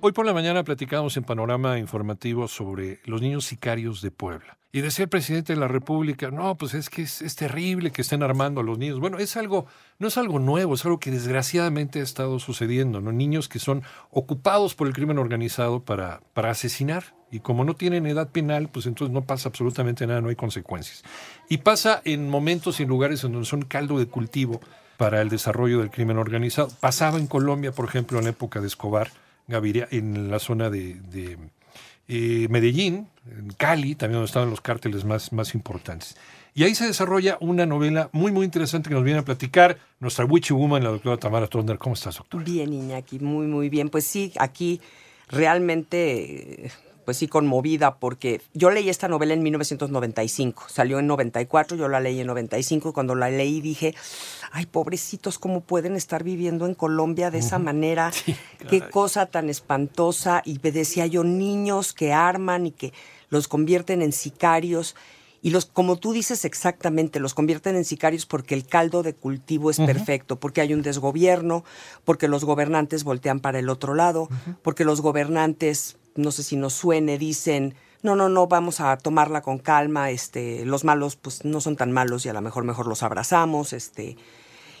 Hoy por la mañana platicamos en Panorama Informativo sobre los niños sicarios de Puebla. Y decía el presidente de la República, no, pues es que es, terrible que estén armando a los niños. Bueno, es algo, no es algo nuevo, es algo que desgraciadamente ha estado sucediendo, ¿no? Niños que son ocupados por el crimen organizado para, para asesinar. Y como no tienen edad penal, pues entonces no pasa absolutamente nada, no hay consecuencias. Y pasa en momentos y en lugares en donde son caldo de cultivo para el desarrollo del crimen organizado. Pasaba en Colombia, por ejemplo, en la época de Escobar, Gaviria, en la zona de eh, Medellín, en Cali, también donde estaban los cárteles más, más importantes. Y ahí se desarrolla una novela muy, muy interesante que nos viene a platicar nuestra witchy woman, la doctora Tamara Tronder. ¿Cómo estás, doctora? Bien, Iñaki, muy, muy bien. Pues sí, aquí realmente pues sí conmovida porque yo leí esta novela en 1995, salió en 94, yo la leí en 95 y cuando la leí dije, ay, pobrecitos, ¿cómo pueden estar viviendo en Colombia de esa manera? Qué cosa tan espantosa. Y me decía yo, niños que arman y que los convierten en sicarios. Y los, como tú dices exactamente, los convierten en sicarios porque el caldo de cultivo es perfecto, porque hay un desgobierno, porque los gobernantes voltean para el otro lado, porque los gobernantes no sé si nos suene, dicen, no, no, no, vamos a tomarla con calma, este, los malos pues no son tan malos y a lo mejor mejor los abrazamos, este.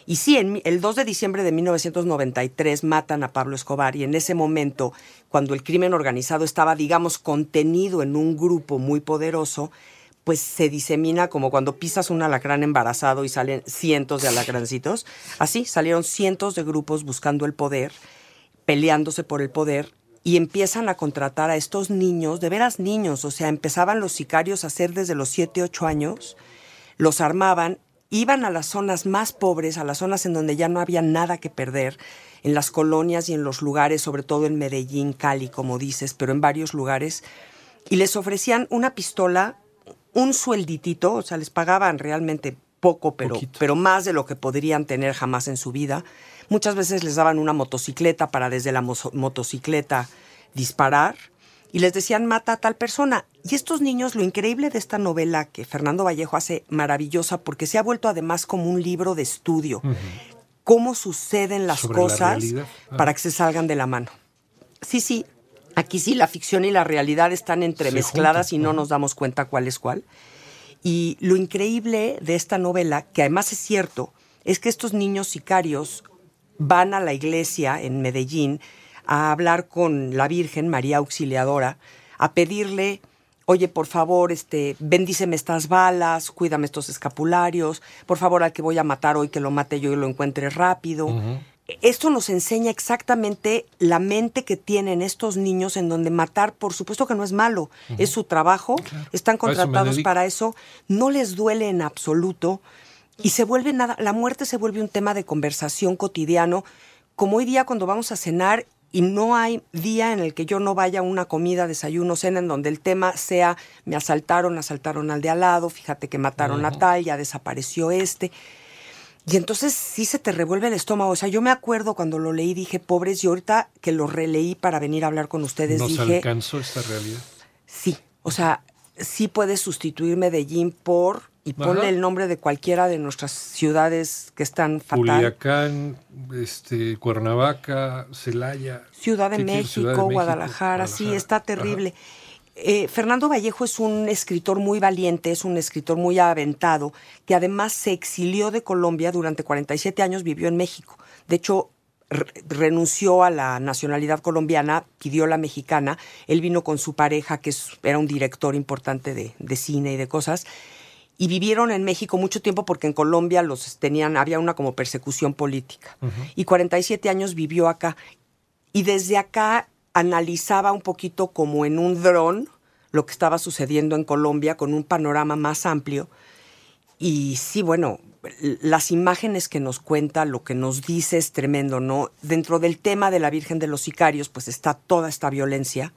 Y sí, en, el 2 de diciembre de 1993 matan a Pablo Escobar y en ese momento, cuando el crimen organizado estaba, digamos, contenido en un grupo muy poderoso, pues se disemina como cuando pisas un alacrán embarazado y salen cientos de alacrancitos. Así salieron cientos de grupos buscando el poder, peleándose por el poder y empiezan a contratar a estos niños, de veras niños, o sea, empezaban los sicarios a hacer desde los 7, 8 años, los armaban, iban a las zonas más pobres, a las zonas en donde ya no había nada que perder, en las colonias y en los lugares, sobre todo en Medellín, Cali, como dices, pero en varios lugares, y les ofrecían una pistola, un suelditito, o sea, les pagaban realmente poco, pero, pero más de lo que podrían tener jamás en su vida Muchas veces les daban una motocicleta para desde la motocicleta disparar y les decían mata a tal persona. Y estos niños, lo increíble de esta novela que Fernando Vallejo hace maravillosa porque se ha vuelto además como un libro de estudio. Cómo suceden las cosas ah. para que se salgan de la mano. Sí, sí, aquí sí la ficción y la realidad están entremezcladas y no nos damos cuenta cuál es cuál. Y lo increíble de esta novela, que además es cierto, es que estos niños sicarios van a la iglesia en Medellín a hablar con la Virgen María Auxiliadora, a pedirle, oye, por favor, este, bendíceme estas balas, cuídame estos escapularios, por favor, al que voy a matar hoy, que lo mate yo y lo encuentre rápido. Esto nos enseña exactamente la mente que tienen estos niños en donde matar, por supuesto que no es malo, es su trabajo, están contratados para eso, no les duele en absoluto y se vuelve nada, la muerte se vuelve un tema de conversación cotidiano, como hoy día cuando vamos a cenar y no hay día en el que yo no vaya a una comida, desayuno, cena, en donde el tema sea, me asaltaron, asaltaron al de al lado, fíjate que mataron a tal, ya desapareció este. Y entonces sí se te revuelve el estómago. O sea, yo me acuerdo cuando lo leí, dije, pobres, y ahorita que lo releí para venir a hablar con ustedes, ¿Nos dije... alcanzó esta realidad? Sí, o sea, sí puedes sustituir Medellín por y ponle el nombre de cualquiera de nuestras ciudades que están fatal. Culiacán, este, Cuernavaca, Celaya. Ciudad de, México, Guadalajara, sí, está terrible. Eh, Fernando Vallejo es un escritor muy valiente, es un escritor muy aventado, que además se exilió de Colombia durante 47 años, vivió en México. De hecho, renunció a la nacionalidad colombiana, pidió la mexicana. Él vino con su pareja, que era un director importante de, de cine y de cosas y vivieron en México mucho tiempo porque en Colombia los tenían, había una como persecución política. Y 47 años vivió acá. Y desde acá analizaba un poquito como en un dron lo que estaba sucediendo en Colombia con un panorama más amplio. Y sí, bueno, las imágenes que nos cuenta, lo que nos dice es tremendo, ¿no? Dentro del tema de la Virgen de los Sicarios, pues está toda esta violencia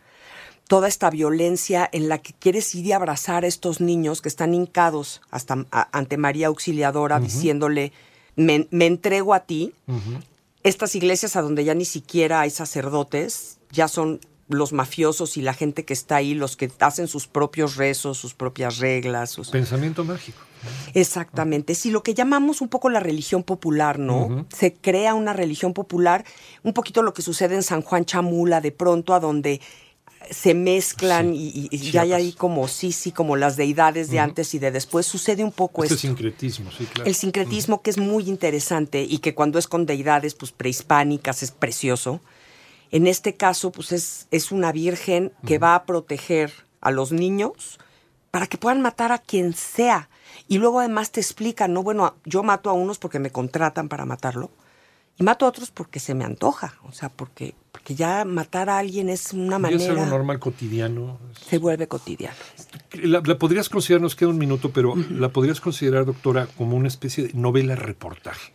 toda esta violencia en la que quieres ir y abrazar a estos niños que están hincados hasta ante María Auxiliadora diciéndole, me, entrego a ti. Estas iglesias a donde ya ni siquiera hay sacerdotes, ya son los mafiosos y la gente que está ahí, los que hacen sus propios rezos, sus propias reglas. Sus... Pensamiento mágico. Exactamente. Sí, lo que llamamos un poco la religión popular, ¿no? Se crea una religión popular, un poquito lo que sucede en San Juan Chamula de pronto, a donde se mezclan y, ya hay ahí como, sí, sí, como las deidades de antes y de después. Sucede un poco este esto. sincretismo, sí, claro. El sincretismo que es muy interesante y que cuando es con deidades pues prehispánicas es precioso. En este caso, pues es, es una virgen que va a proteger a los niños para que puedan matar a quien sea. Y luego además te explica, no, bueno, yo mato a unos porque me contratan para matarlo y mato a otros porque se me antoja, o sea, porque, porque ya matar a alguien es una manera... es algo normal, cotidiano. Se vuelve cotidiano. La, podrías considerar, nos queda un minuto, pero la podrías considerar, doctora, como una especie de novela reportaje.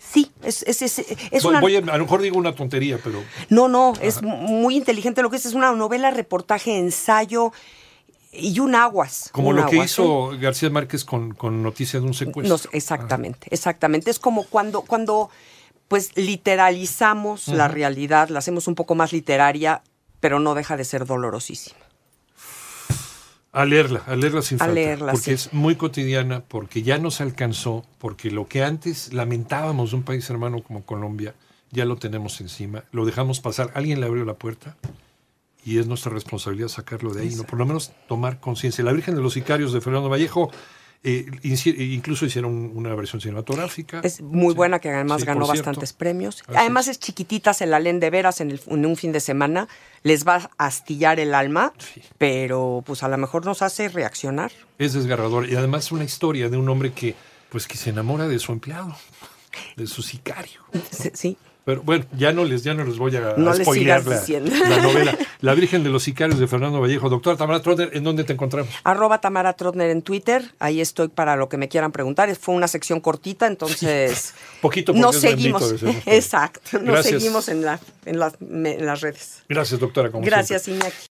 Sí, es, es, es, es una... a, lo mejor digo una tontería, pero... No, no, es muy inteligente lo que es. Es una novela, reportaje, ensayo y un aguas. Como lo que hizo García Márquez con, con Noticias de un secuestro. exactamente, exactamente. Es como cuando, cuando pues literalizamos la realidad, la hacemos un poco más literaria, pero no deja de ser dolorosísima. A leerla, a leerla sin falta. porque es muy cotidiana, porque ya nos alcanzó, porque lo que antes lamentábamos de un país hermano como Colombia, ya lo tenemos encima, lo dejamos pasar, alguien le abrió la puerta y es nuestra responsabilidad sacarlo de ahí, ¿no? por lo menos tomar conciencia. La Virgen de los Sicarios de Fernando Vallejo eh, incluso hicieron una versión cinematográfica. Es muy buena, que además ganó bastantes premios. Además es. chiquitita, se la leen de veras en, un fin de semana. Les va a astillar el alma, pero pues a lo mejor nos hace reaccionar. Es desgarrador. Y además una historia de un hombre que, pues, que se enamora de su empleado, de su sicario. Sí. Pero bueno, ya no les, ya no les voy a, no spoilear la, novela. La Virgen de los Sicarios de Fernando Vallejo. Doctora Tamara Trotner, ¿en dónde te encontramos? Arroba Tamara Trotner en Twitter. Ahí estoy para lo que me quieran preguntar. Fue una sección cortita, entonces. Poquito nos seguimos. Exacto. Nos seguimos en, la, en, las redes. Gracias, doctora. Gracias, Iñaki.